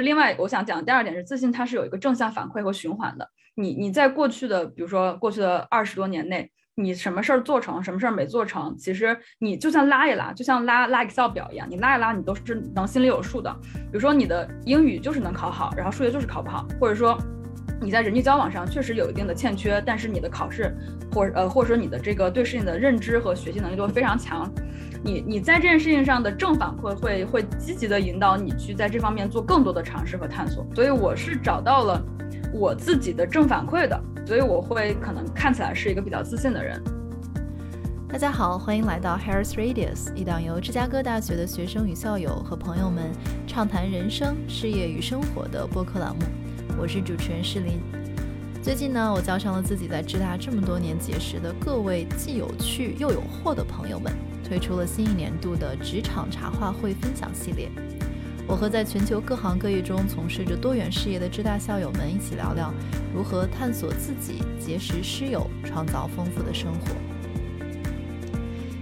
另外，我想讲的第二点是，自信它是有一个正向反馈和循环的。你你在过去的，比如说过去的二十多年内，你什么事儿做成，什么事儿没做成，其实你就像拉一拉，就像拉拉 Excel 表一样，你拉一拉，你都是能心里有数的。比如说你的英语就是能考好，然后数学就是考不好，或者说你在人际交往上确实有一定的欠缺，但是你的考试或呃或者说你的这个对事情的认知和学习能力都非常强。你你在这件事情上的正反馈会会积极的引导你去在这方面做更多的尝试和探索。所以我是找到了。我自己的正反馈的，所以我会可能看起来是一个比较自信的人。大家好，欢迎来到 Harris Radius，一档由芝加哥大学的学生与校友和朋友们畅谈人生、事业与生活的播客栏目。我是主持人诗琳。最近呢，我叫上了自己在芝大这么多年结识的各位既有趣又有货的朋友们，推出了新一年度的职场茶话会分享系列。我和在全球各行各业中从事着多元事业的浙大校友们一起聊聊，如何探索自己、结识师友、创造丰富的生活。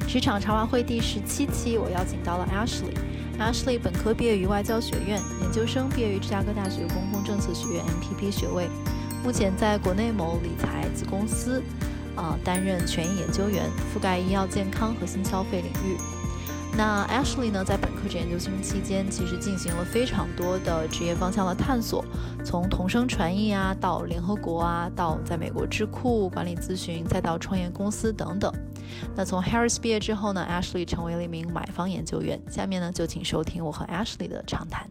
职场茶话会第十七期，我邀请到了 Ashley。Ashley 本科毕业于外交学院，研究生毕业于芝加哥大学公共政策学院 MPP 学位，目前在国内某理财子公司，啊担任权益研究员，覆盖医药健康和新消费领域。那 Ashley 呢，在本科及研究生期间，其实进行了非常多的职业方向的探索，从同声传译啊，到联合国啊，到在美国智库管理咨询，再到创业公司等等。那从 Harris 毕业之后呢，Ashley 成为了一名买方研究员。下面呢，就请收听我和 Ashley 的长谈。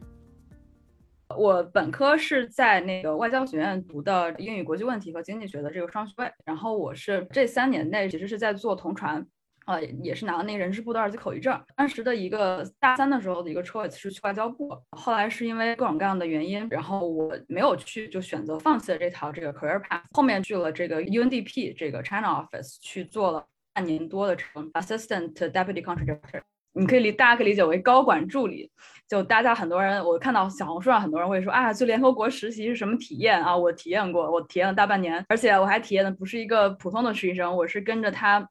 我本科是在那个外交学院读的英语国际问题和经济学的这个双学位，然后我是这三年内其实是在做同传。呃，也是拿了那个人事部的二级口译证。当时的一个大三的时候的一个 choice 是去外交部，后来是因为各种各样的原因，然后我没有去，就选择放弃了这条这个 career path。后面去了这个 UNDP 这个 China office 去做了半年多的成 assistant deputy country director。你可以理，大家可以理解为高管助理。就大家很多人，我看到小红书上很多人会说啊，去联合国实习是什么体验啊？我体验过，我体验了大半年，而且我还体验的不是一个普通的实习生，我是跟着他。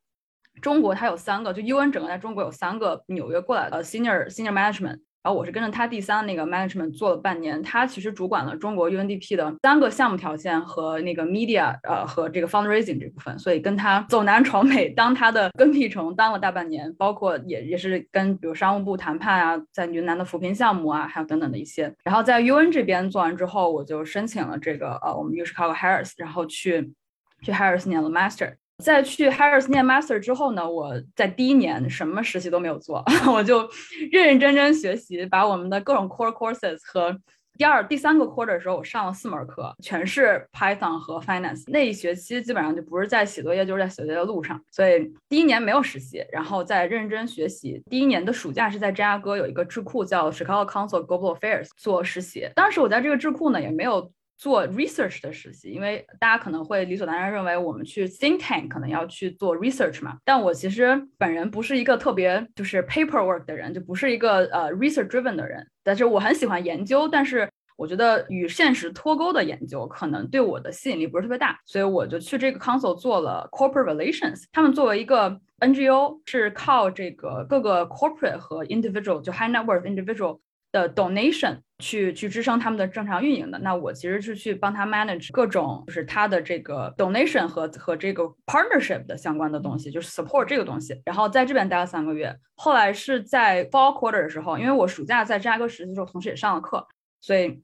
中国他有三个，就 UN 整个在中国有三个纽约过来的 senior senior management，然后我是跟着他第三那个 management 做了半年，他其实主管了中国 UNDP 的三个项目条线和那个 media 呃和这个 fundraising 这部分，所以跟他走南闯北当他的跟屁虫当了大半年，包括也也是跟比如商务部谈判啊，在云南的扶贫项目啊，还有等等的一些，然后在 UN 这边做完之后，我就申请了这个呃我们 U Chicago Harris，然后去去 Harris 念了 master。在去 Harris 念 Master 之后呢，我在第一年什么实习都没有做，我就认认真真学习，把我们的各种 Core Courses 和第二、第三个 Quarter 的时候，我上了四门课，全是 Python 和 Finance。那一学期基本上就不是在写作业，就是在写作业的路上。所以第一年没有实习，然后再认真学习。第一年的暑假是在芝加哥有一个智库叫 Chicago Council Global Affairs 做实习。当时我在这个智库呢，也没有。做 research 的实习，因为大家可能会理所当然认为我们去 think tank 可能要去做 research 嘛，但我其实本人不是一个特别就是 paperwork 的人，就不是一个呃 research driven 的人，但是我很喜欢研究，但是我觉得与现实脱钩的研究可能对我的吸引力不是特别大，所以我就去这个 council 做了 corporate relations。他们作为一个 NGO，是靠这个各个 corporate 和 individual 就 high net worth individual。的 donation 去去支撑他们的正常运营的，那我其实是去帮他 manage 各种就是他的这个 donation 和和这个 partnership 的相关的东西，就是 support 这个东西。然后在这边待了三个月，后来是在 fall quarter 的时候，因为我暑假在芝加哥实习的时候，同时也上了课，所以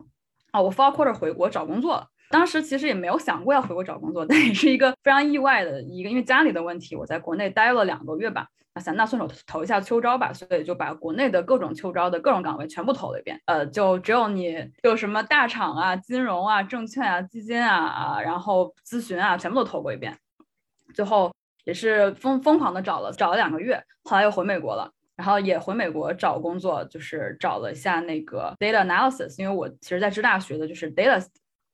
啊，我 fall quarter 回国找工作了。当时其实也没有想过要回国找工作，但也是一个非常意外的一个，因为家里的问题，我在国内待了两个月吧。啊想那顺手投一下秋招吧，所以就把国内的各种秋招的各种岗位全部投了一遍。呃，就只有你有什么大厂啊、金融啊、证券啊、基金啊啊，然后咨询啊，全部都投过一遍。最后也是疯疯狂的找了找了两个月，后来又回美国了，然后也回美国找工作，就是找了一下那个 data analysis，因为我其实在芝大学的就是 data。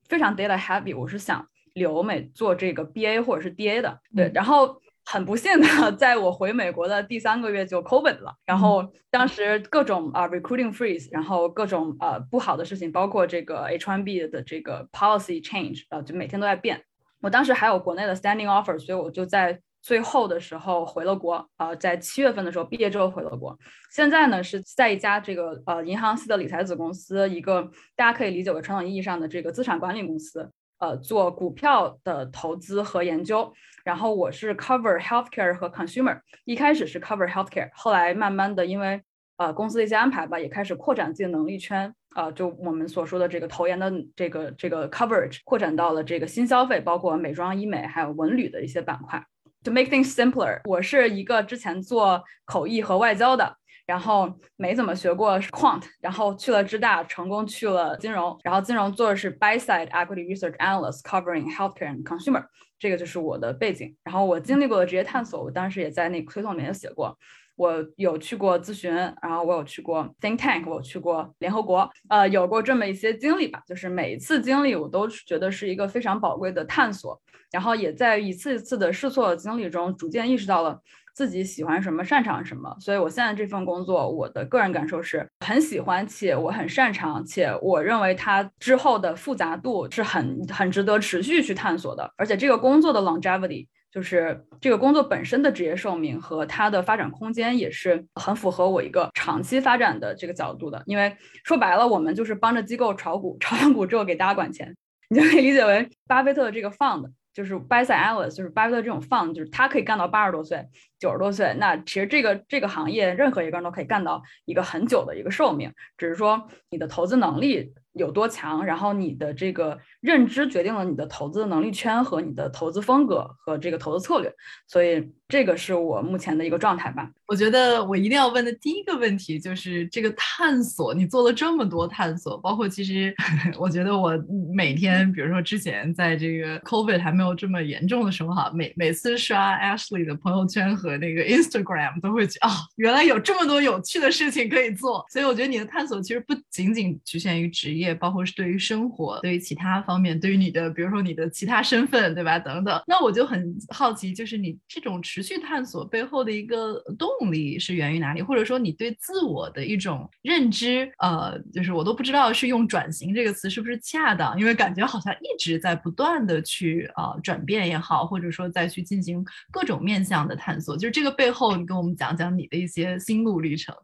非常 data heavy，我是想留美做这个 BA 或者是 DA 的，对。然后很不幸的，在我回美国的第三个月就 COVID 了，然后当时各种啊 recruiting freeze，然后各种呃不好的事情，包括这个 H1B 的这个 policy change，呃，就每天都在变。我当时还有国内的 standing offer，所以我就在。最后的时候回了国，呃，在七月份的时候毕业之后回了国。现在呢是在一家这个呃银行系的理财子公司，一个大家可以理解为传统意义上的这个资产管理公司，呃，做股票的投资和研究。然后我是 cover healthcare 和 consumer，一开始是 cover healthcare，后来慢慢的因为呃公司的一些安排吧，也开始扩展自己的能力圈。呃，就我们所说的这个投研的这个这个 coverage 扩展到了这个新消费，包括美妆、医美还有文旅的一些板块。To make things simpler，我是一个之前做口译和外交的，然后没怎么学过 quant，然后去了芝大，成功去了金融，然后金融做的是 buy side equity research analyst，covering healthcare and consumer，这个就是我的背景。然后我经历过的职业探索，我当时也在那个推送里面写过。我有去过咨询，然后我有去过 think tank，我去过联合国，呃，有过这么一些经历吧。就是每一次经历，我都觉得是一个非常宝贵的探索，然后也在一次一次的试错的经历中，逐渐意识到了自己喜欢什么，擅长什么。所以我现在这份工作，我的个人感受是很喜欢，且我很擅长，且我认为它之后的复杂度是很很值得持续去探索的，而且这个工作的 longevity。就是这个工作本身的职业寿命和它的发展空间也是很符合我一个长期发展的这个角度的。因为说白了，我们就是帮着机构炒股，炒完股之后给大家管钱，你就可以理解为巴菲特的这个 fund，就是 buy side analyst，就是巴菲特这种 fund，就是他可以干到八十多岁、九十多岁。那其实这个这个行业任何一个人都可以干到一个很久的一个寿命，只是说你的投资能力。有多强，然后你的这个认知决定了你的投资的能力圈和你的投资风格和这个投资策略，所以这个是我目前的一个状态吧。我觉得我一定要问的第一个问题就是这个探索，你做了这么多探索，包括其实 我觉得我每天，比如说之前在这个 COVID 还没有这么严重的时候哈，每每次刷 Ashley 的朋友圈和那个 Instagram 都会觉得啊，原来有这么多有趣的事情可以做。所以我觉得你的探索其实不仅仅局限于职业。包括是对于生活，对于其他方面，对于你的，比如说你的其他身份，对吧？等等。那我就很好奇，就是你这种持续探索背后的一个动力是源于哪里？或者说你对自我的一种认知，呃，就是我都不知道是用“转型”这个词是不是恰当，因为感觉好像一直在不断的去呃转变也好，或者说再去进行各种面向的探索。就是这个背后，你跟我们讲讲你的一些心路历程。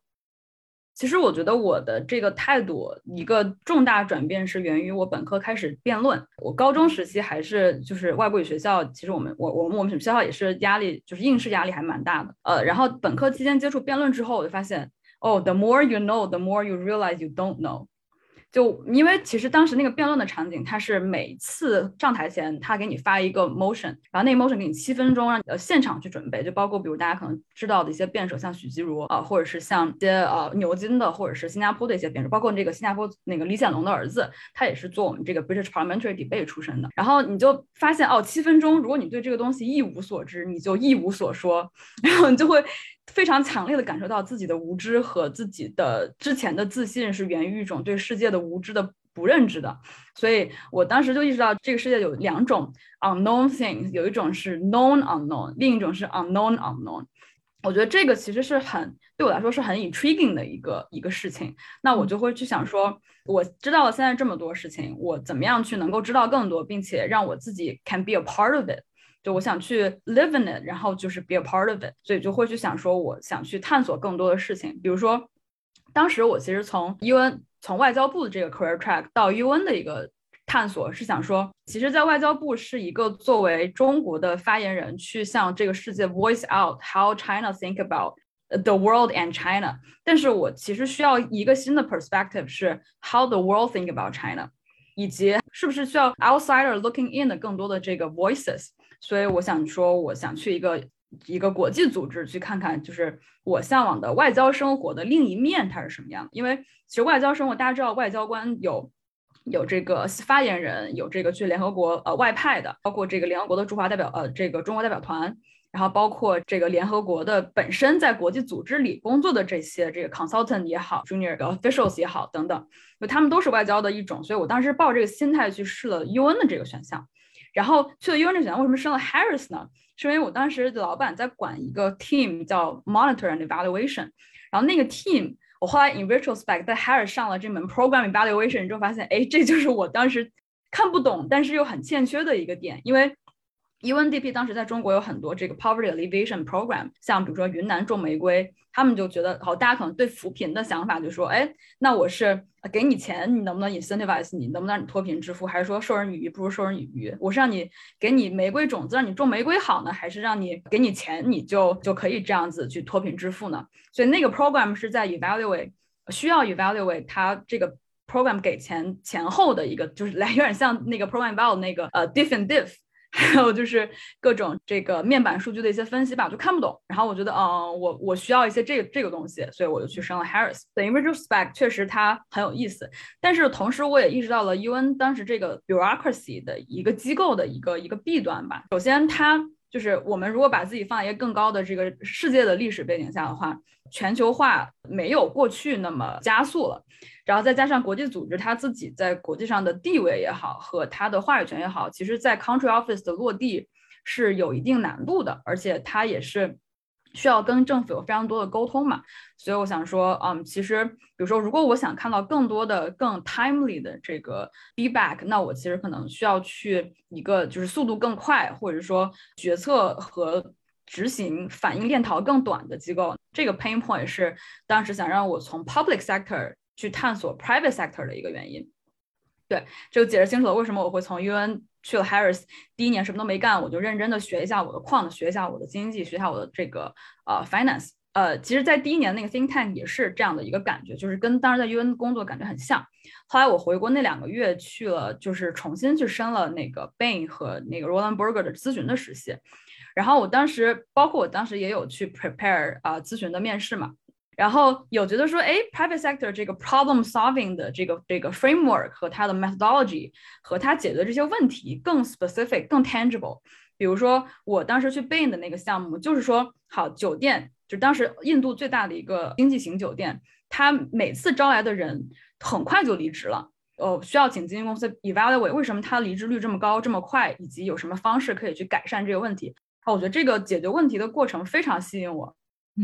其实我觉得我的这个态度一个重大转变是源于我本科开始辩论。我高中时期还是就是外国语学校，其实我们我我们我们学校也是压力就是应试压力还蛮大的。呃，然后本科期间接触辩论之后，我就发现，哦，the more you know，the more you realize you don't know。就因为其实当时那个辩论的场景，他是每次上台前，他给你发一个 motion，然后那个 motion 给你七分钟，让你呃现场去准备。就包括比如大家可能知道的一些辩手，像许吉如啊，或者是像一些呃牛津的，或者是新加坡的一些辩手，包括这个新加坡那个李显龙的儿子，他也是做我们这个 British Parliamentary Debate 出身的。然后你就发现哦，七分钟，如果你对这个东西一无所知，你就一无所说，然后你就会。非常强烈的感受到自己的无知和自己的之前的自信是源于一种对世界的无知的不认知的，所以我当时就意识到这个世界有两种 unknown things，有一种是 known unknown，另一种是 unknown unknown。我觉得这个其实是很对我来说是很 intriguing 的一个一个事情。那我就会去想说，我知道了现在这么多事情，我怎么样去能够知道更多，并且让我自己 can be a part of it。就我想去 live in it，然后就是 be a part of it，所以就会去想说，我想去探索更多的事情。比如说，当时我其实从 UN 从外交部的这个 career track 到 UN 的一个探索，是想说，其实，在外交部是一个作为中国的发言人，去向这个世界 voice out how China think about the world and China。但是我其实需要一个新的 perspective，是 how the world think about China，以及是不是需要 outsider looking in 的更多的这个 voices。所以我想说，我想去一个一个国际组织去看看，就是我向往的外交生活的另一面它是什么样。因为其实外交生活，大家知道，外交官有有这个发言人，有这个去联合国呃外派的，包括这个联合国的驻华代表呃这个中国代表团，然后包括这个联合国的本身在国际组织里工作的这些这个 consultant 也好，junior officials 也好等等，就他们都是外交的一种。所以我当时抱这个心态去试了 UN 的这个选项。然后去了 Unity，，为什么升了 Harris 呢？是因为我当时的老板在管一个 team 叫 Monitor and Evaluation，然后那个 team，我后来 in retrospect 在 Harris 上了这门 Program Evaluation 之后发现，哎，这就是我当时看不懂，但是又很欠缺的一个点，因为 UNDP 当时在中国有很多这个 poverty alleviation program，像比如说云南种玫瑰，他们就觉得好，大家可能对扶贫的想法就说，哎，那我是给你钱，你能不能 incentivize 你，能不能让你脱贫致富，还是说授人以鱼不如授人以渔？我是让你给你玫瑰种子，让你种玫瑰好呢，还是让你给你钱，你就就可以这样子去脱贫致富呢？所以那个 program 是在 evaluate 需要 evaluate 它这个 program 给钱前后的一个，就是来有点像那个 program value 那个呃 diff and diff。还有就是各种这个面板数据的一些分析吧，就看不懂。然后我觉得，嗯，我我需要一些这个这个东西，所以我就去升了 Harris。等于 retrospect 确实它很有意思，但是同时我也意识到了 UN 当时这个 bureaucracy 的一个机构的一个一个弊端吧。首先，它就是我们如果把自己放在一个更高的这个世界的历史背景下的话，全球化没有过去那么加速了。然后再加上国际组织它自己在国际上的地位也好，和它的话语权也好，其实，在 country office 的落地是有一定难度的，而且它也是需要跟政府有非常多的沟通嘛。所以我想说，嗯，其实比如说，如果我想看到更多的更 timely 的这个 feedback，那我其实可能需要去一个就是速度更快，或者说决策和执行反应链条更短的机构。这个 pain point 是当时想让我从 public sector。去探索 private sector 的一个原因，对，就解释清楚了。为什么我会从 UN 去了 Harris，第一年什么都没干，我就认真的学一下我的矿，学一下我的经济，学一下我的这个呃 finance。呃，其实，在第一年那个 think tank 也是这样的一个感觉，就是跟当时在 UN 工作感觉很像。后来我回国那两个月去了，就是重新去升了那个 Bain 和那个 Roland Berger 的咨询的实习。然后我当时，包括我当时也有去 prepare 啊咨询的面试嘛。然后有觉得说，哎，private sector 这个 problem solving 的这个这个 framework 和它的 methodology 和它解决这些问题更 specific、更 tangible。比如说，我当时去 Bain 的那个项目，就是说，好酒店，就当时印度最大的一个经济型酒店，它每次招来的人很快就离职了。哦，需要请经纪公司 evaluate 为什么他离职率这么高、这么快，以及有什么方式可以去改善这个问题。啊，我觉得这个解决问题的过程非常吸引我，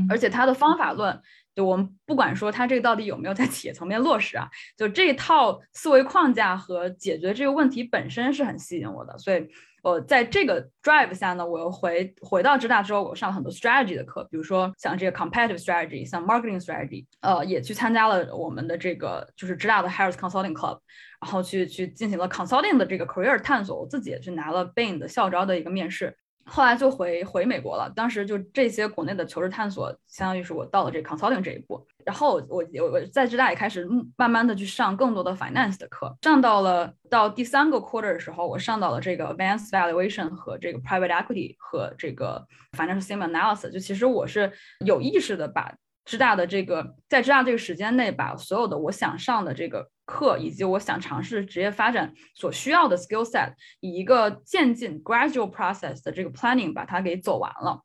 而且它的方法论。就我们不管说它这个到底有没有在企业层面落实啊，就这一套思维框架和解决这个问题本身是很吸引我的，所以我在这个 drive 下呢，我又回回到浙大之后，我上了很多 strategy 的课，比如说像这个 competitive strategy，像 marketing strategy，呃，也去参加了我们的这个就是浙大的 Harris Consulting Club，然后去去进行了 consulting 的这个 career 探索，我自己也去拿了 Bain 的校招的一个面试。后来就回回美国了。当时就这些国内的求职探索，相当于是我到了这 consulting 这一步。然后我我我在浙大也开始慢慢的去上更多的 finance 的课。上到了到第三个 quarter 的时候，我上到了这个 advanced valuation 和这个 private equity 和这个 financial sim analysis。就其实我是有意识的把浙大的这个在浙大这个时间内，把所有的我想上的这个。课以及我想尝试职业发展所需要的 skill set，以一个渐进 gradual process 的这个 planning 把它给走完了。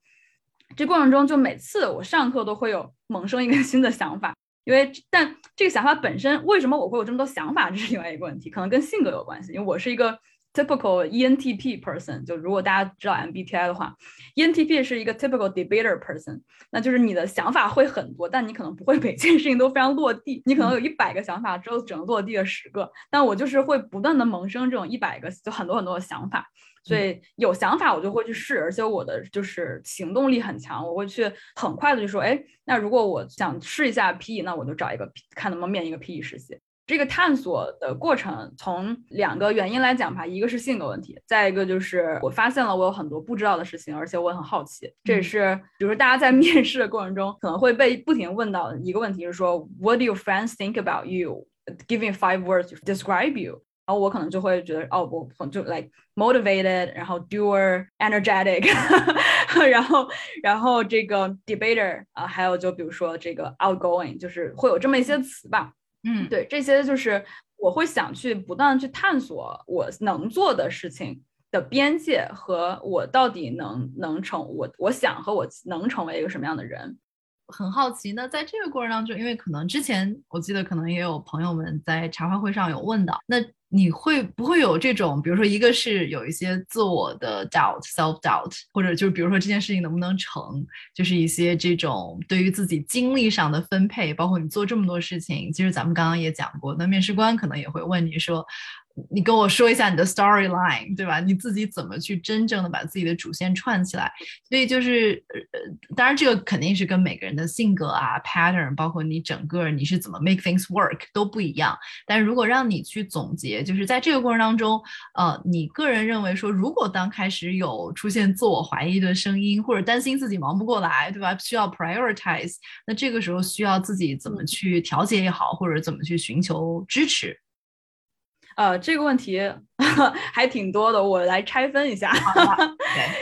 这过程中，就每次我上课都会有萌生一个 新的想法，因为但这个想法本身为什么我会有这么多想法，这是另外一个问题，可能跟性格有关系，因为我是一个。Typical ENTP person，就如果大家知道 MBTI 的话，ENTP 是一个 typical debater person，那就是你的想法会很多，但你可能不会每件事情都非常落地。你可能有一百个想法，只有只能落地了十个。但我就是会不断的萌生这种一百个，就很多很多的想法。所以有想法我就会去试，而且我的就是行动力很强，我会去很快的就说，哎，那如果我想试一下 PE，那我就找一个看能不能面一个 PE 实习。这个探索的过程，从两个原因来讲吧，一个是性格问题，再一个就是我发现了我有很多不知道的事情，而且我很好奇。这也是，比如说大家在 面试的过程中可能会被不停问到的一个问题，是说 What do your friends think about you? Giving five words to describe you。然后我可能就会觉得，哦，我就 like motivated，然后 doer energetic，然后然后这个 debater 啊，还有就比如说这个 outgoing，就是会有这么一些词吧。嗯，对，这些就是我会想去不断去探索我能做的事情的边界和我到底能能成我我想和我能成为一个什么样的人。很好奇，那在这个过程当中，因为可能之前我记得可能也有朋友们在茶话会上有问到，那你会不会有这种，比如说一个是有一些自我的 doubt self doubt，或者就是比如说这件事情能不能成，就是一些这种对于自己精力上的分配，包括你做这么多事情，其实咱们刚刚也讲过，那面试官可能也会问你说。你跟我说一下你的 storyline，对吧？你自己怎么去真正的把自己的主线串起来？所以就是，呃，当然这个肯定是跟每个人的性格啊、pattern，包括你整个你是怎么 make things work 都不一样。但如果让你去总结，就是在这个过程当中，呃，你个人认为说，如果当开始有出现自我怀疑的声音，或者担心自己忙不过来，对吧？需要 prioritize，那这个时候需要自己怎么去调节也好，或者怎么去寻求支持？呃，这个问题还挺多的，我来拆分一下。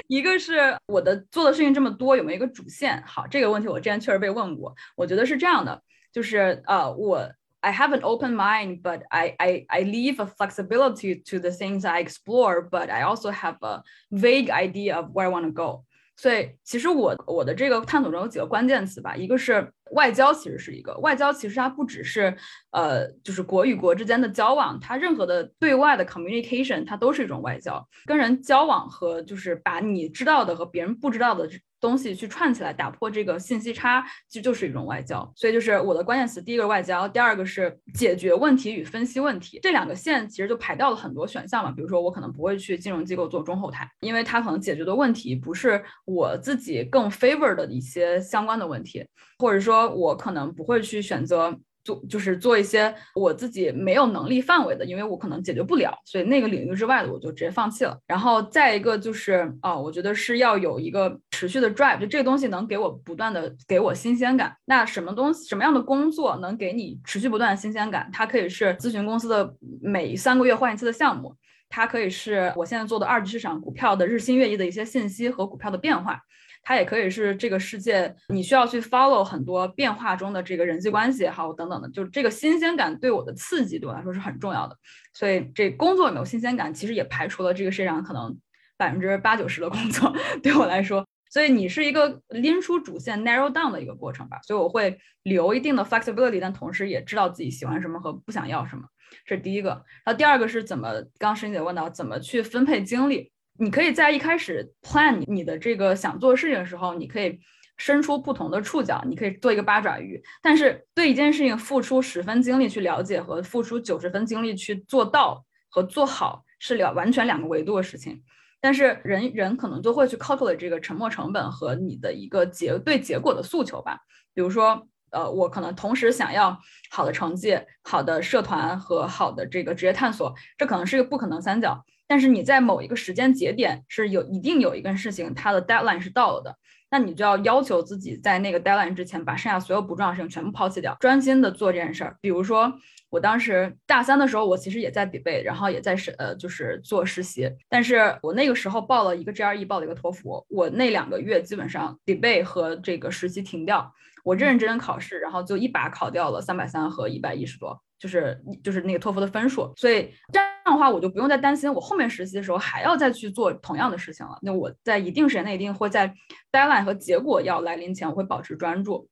一个是我的做的事情这么多，有没有一个主线？好，这个问题我之前确实被问过。我觉得是这样的，就是呃，我 I have an open mind, but I I I leave a flexibility to the things I explore, but I also have a vague idea of where I want to go. 所以，其实我我的这个探索中有几个关键词吧，一个是外交，其实是一个外交，其实它不只是呃，就是国与国之间的交往，它任何的对外的 communication，它都是一种外交，跟人交往和就是把你知道的和别人不知道的。东西去串起来，打破这个信息差，其实就是一种外交。所以就是我的关键词，第一个外交，第二个是解决问题与分析问题。这两个线其实就排掉了很多选项嘛。比如说，我可能不会去金融机构做中后台，因为它可能解决的问题不是我自己更 favor 的一些相关的问题，或者说，我可能不会去选择。做就是做一些我自己没有能力范围的，因为我可能解决不了，所以那个领域之外的我就直接放弃了。然后再一个就是啊，我觉得是要有一个持续的 drive，就这个东西能给我不断的给我新鲜感。那什么东西什么样的工作能给你持续不断的新鲜感？它可以是咨询公司的每三个月换一次的项目，它可以是我现在做的二级市场股票的日新月异的一些信息和股票的变化。它也可以是这个世界，你需要去 follow 很多变化中的这个人际关系也好，等等的，就是这个新鲜感对我的刺激对我来说是很重要的。所以这工作有没有新鲜感，其实也排除了这个世界上可能百分之八九十的工作 对我来说。所以你是一个拎出主线 narrow down 的一个过程吧。所以我会留一定的 flexibility，但同时也知道自己喜欢什么和不想要什么，这是第一个。然后第二个是怎么，刚申姐问到怎么去分配精力。你可以在一开始 plan 你的这个想做的事情的时候，你可以伸出不同的触角，你可以做一个八爪鱼。但是对一件事情付出十分精力去了解和付出九十分精力去做到和做好是两完全两个维度的事情。但是人人可能都会去 calculate 这个沉没成本和你的一个结对结果的诉求吧。比如说，呃，我可能同时想要好的成绩、好的社团和好的这个职业探索，这可能是一个不可能三角。但是你在某一个时间节点是有一定有一个事情，它的 deadline 是到了的，那你就要要求自己在那个 deadline 之前把剩下所有不重要的事情全部抛弃掉，专心的做这件事儿。比如说，我当时大三的时候，我其实也在 debate，然后也在实呃就是做实习，但是我那个时候报了一个 GRE，报了一个托福，我那两个月基本上 debate 和这个实习停掉，我认认真真考试，然后就一把考掉了三百三和一百一十多。就是就是那个托福的分数，所以这样的话，我就不用再担心我后面实习的时候还要再去做同样的事情了。那我在一定时间内一定会在 deadline 和结果要来临前，我会保持专注。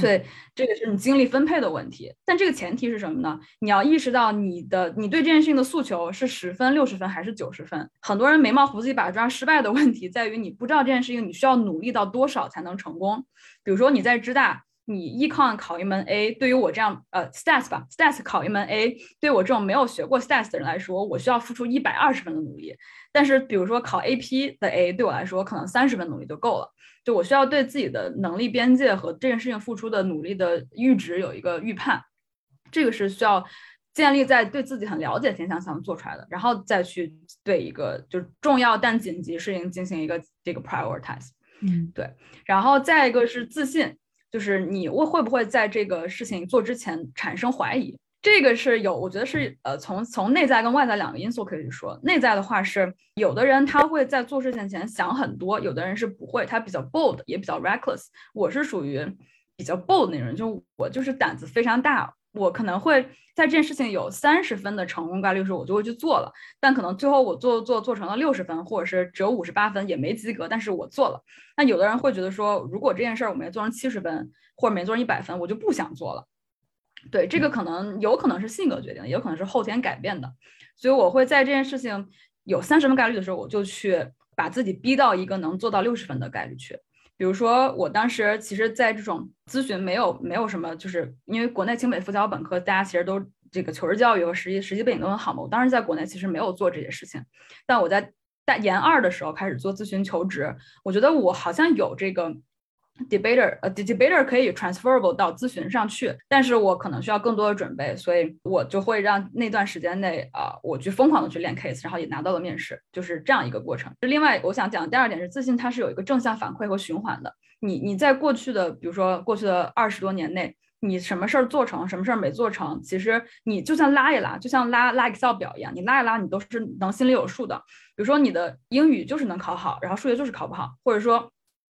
所以这个是你精力分配的问题。但这个前提是什么呢？你要意识到你的你对这件事情的诉求是十分、六十分还是九十分？很多人眉毛胡子一把抓，失败的问题在于你不知道这件事情你需要努力到多少才能成功。比如说你在知大。你 econ 考一门 A，对于我这样呃 stats 吧，stats 考一门 A，对我这种没有学过 stats 的人来说，我需要付出一百二十分的努力。但是比如说考 AP 的 A，对我来说可能三十分努力就够了。就我需要对自己的能力边界和这件事情付出的努力的阈值有一个预判，这个是需要建立在对自己很了解情况下做出来的，然后再去对一个就是重要但紧急事情进行一个这个 prioritize。嗯，对。然后再一个是自信。就是你会会不会在这个事情做之前产生怀疑？这个是有，我觉得是呃，从从内在跟外在两个因素可以说。内在的话是，有的人他会在做事情前想很多，有的人是不会，他比较 bold，也比较 reckless。我是属于比较 bold 那种，就我就是胆子非常大。我可能会在这件事情有三十分的成功概率时候，我就会去做了。但可能最后我做做做成了六十分，或者是只有五十八分，也没及格。但是我做了。那有的人会觉得说，如果这件事儿我没做成七十分，或者没做成一百分，我就不想做了。对，这个可能有可能是性格决定，也有可能是后天改变的。所以我会在这件事情有三十分概率的时候，我就去把自己逼到一个能做到六十分的概率去。比如说，我当时其实，在这种咨询没有没有什么，就是因为国内清北复交本科，大家其实都这个求职教育和实际实际背景都很好嘛。我当时在国内其实没有做这些事情，但我在大研二的时候开始做咨询求职，我觉得我好像有这个。debater，呃，debater 可以 transferable 到咨询上去，但是我可能需要更多的准备，所以我就会让那段时间内啊，我去疯狂的去练 case，然后也拿到了面试，就是这样一个过程。另外，我想讲的第二点是自信，它是有一个正向反馈和循环的。你你在过去的，比如说过去的二十多年内，你什么事儿做成，什么事儿没做成，其实你就像拉一拉，就像拉拉 Excel 表一样，你拉一拉，你都是能心里有数的。比如说你的英语就是能考好，然后数学就是考不好，或者说。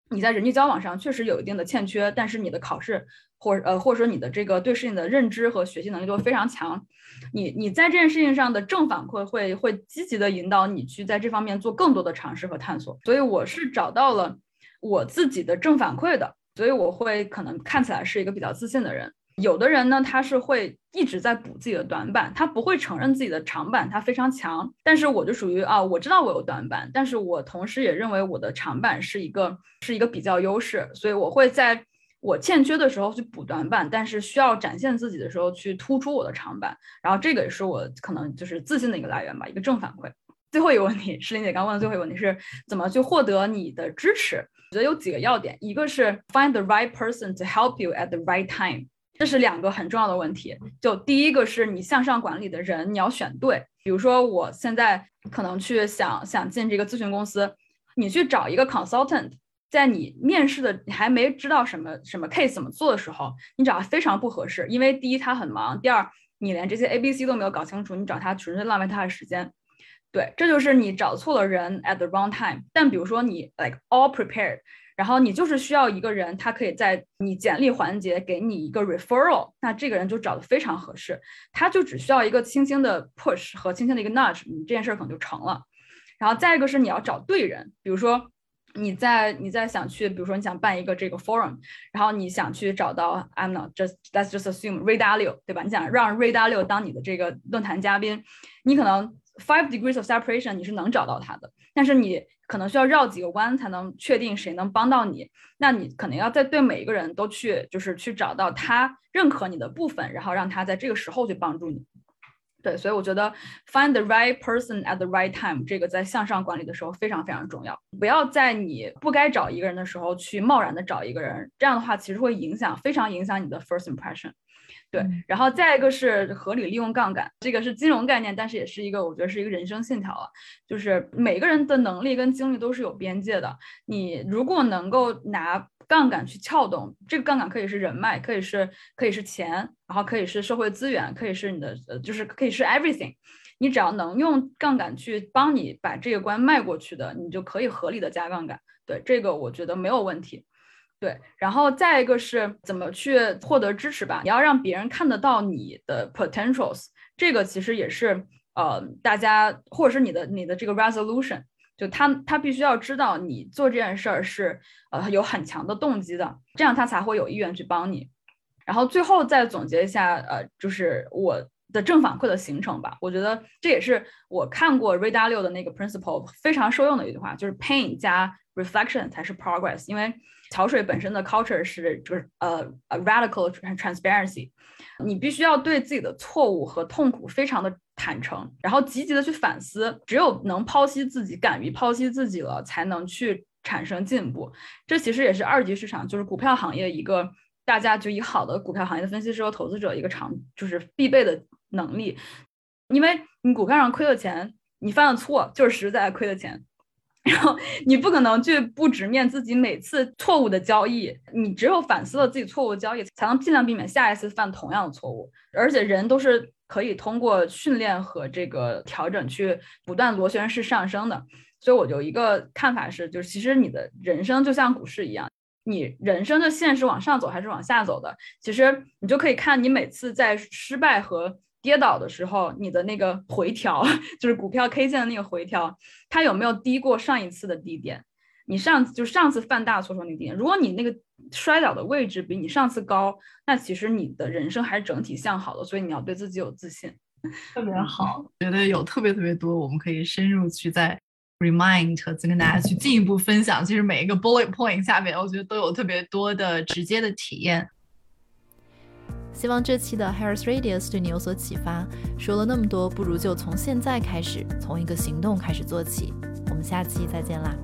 你在人际交往上确实有一定的欠缺，但是你的考试或呃或者说你的这个对事情的认知和学习能力都非常强，你你在这件事情上的正反馈会会积极的引导你去在这方面做更多的尝试和探索。所以我是找到了我自己的正反馈的，所以我会可能看起来是一个比较自信的人。有的人呢，他是会一直在补自己的短板，他不会承认自己的长板，他非常强。但是我就属于啊，我知道我有短板，但是我同时也认为我的长板是一个是一个比较优势，所以我会在我欠缺的时候去补短板，但是需要展现自己的时候去突出我的长板。然后这个也是我可能就是自信的一个来源吧，一个正反馈。最后一个问题，石林姐刚问的最后一个问题是怎么去获得你的支持？我觉得有几个要点，一个是 find the right person to help you at the right time。这是两个很重要的问题。就第一个是你向上管理的人，你要选对。比如说，我现在可能去想想进这个咨询公司，你去找一个 consultant，在你面试的你还没知道什么什么 case 怎么做的时候，你找他非常不合适。因为第一他很忙，第二你连这些 A B C 都没有搞清楚，你找他纯粹浪费他的时间。对，这就是你找错了人 at the wrong time。但比如说你 like all prepared。然后你就是需要一个人，他可以在你简历环节给你一个 referral，那这个人就找的非常合适，他就只需要一个轻轻的 push 和轻轻的一个 nudge，你这件事儿可能就成了。然后再一个是你要找对人，比如说你在你在想去，比如说你想办一个这个 forum，然后你想去找到 I'm not just let's just assume Ray Dalio，对吧？你想让 Ray Dalio 当你的这个论坛嘉宾，你可能 five degrees of separation 你是能找到他的，但是你。可能需要绕几个弯才能确定谁能帮到你，那你可能要在对每一个人都去，就是去找到他认可你的部分，然后让他在这个时候去帮助你。对，所以我觉得 find the right person at the right time 这个在向上管理的时候非常非常重要。不要在你不该找一个人的时候去贸然的找一个人，这样的话其实会影响非常影响你的 first impression。对，然后再一个是合理利用杠杆，这个是金融概念，但是也是一个我觉得是一个人生信条了。就是每个人的能力跟精力都是有边界的，你如果能够拿杠杆去撬动，这个杠杆可以是人脉，可以是可以是钱，然后可以是社会资源，可以是你的呃，就是可以是 everything。你只要能用杠杆去帮你把这个关迈过去的，你就可以合理的加杠杆。对，这个我觉得没有问题。对，然后再一个是怎么去获得支持吧？你要让别人看得到你的 potentials，这个其实也是呃，大家或者是你的你的这个 resolution，就他他必须要知道你做这件事儿是呃有很强的动机的，这样他才会有意愿去帮你。然后最后再总结一下，呃，就是我的正反馈的形成吧。我觉得这也是我看过 r a d a l i o 的那个 principle 非常受用的一句话，就是 pain 加 reflection 才是 progress，因为。桥水本身的 culture 是就是呃 radical transparency，你必须要对自己的错误和痛苦非常的坦诚，然后积极的去反思。只有能剖析自己，敢于剖析自己了，才能去产生进步。这其实也是二级市场，就是股票行业一个大家就以好的股票行业的分析师和投资者一个常就是必备的能力，因为你股票上亏了钱，你犯的错就是实在亏的钱。然后你不可能去不直面自己每次错误的交易，你只有反思了自己错误的交易，才能尽量避免下一次犯同样的错误。而且人都是可以通过训练和这个调整去不断螺旋式上升的。所以我有一个看法是，就是其实你的人生就像股市一样，你人生的线是往上走还是往下走的，其实你就可以看你每次在失败和。跌倒的时候，你的那个回调，就是股票 K 线的那个回调，它有没有低过上一次的低点？你上次就上次犯大错时候那个低点，如果你那个摔倒的位置比你上次高，那其实你的人生还是整体向好的，所以你要对自己有自信。特别好，觉得有特别特别多，我们可以深入去在 remind 和跟大家去进一步分享。其实每一个 bullet point 下面，我觉得都有特别多的直接的体验。希望这期的 Harris Radius 对你有所启发。说了那么多，不如就从现在开始，从一个行动开始做起。我们下期再见啦！